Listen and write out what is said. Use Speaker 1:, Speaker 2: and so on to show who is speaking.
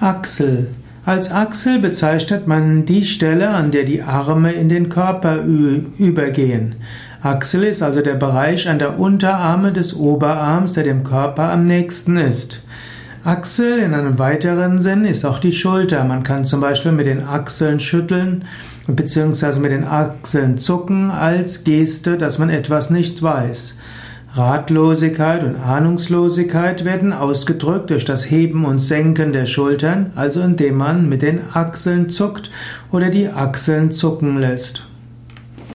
Speaker 1: Achsel. Als Achsel bezeichnet man die Stelle, an der die Arme in den Körper übergehen. Achsel ist also der Bereich an der Unterarme des Oberarms, der dem Körper am nächsten ist. Achsel in einem weiteren Sinn ist auch die Schulter. Man kann zum Beispiel mit den Achseln schütteln beziehungsweise mit den Achseln zucken als Geste, dass man etwas nicht weiß. Ratlosigkeit und Ahnungslosigkeit werden ausgedrückt durch das Heben und Senken der Schultern, also indem man mit den Achseln zuckt oder die Achseln zucken lässt.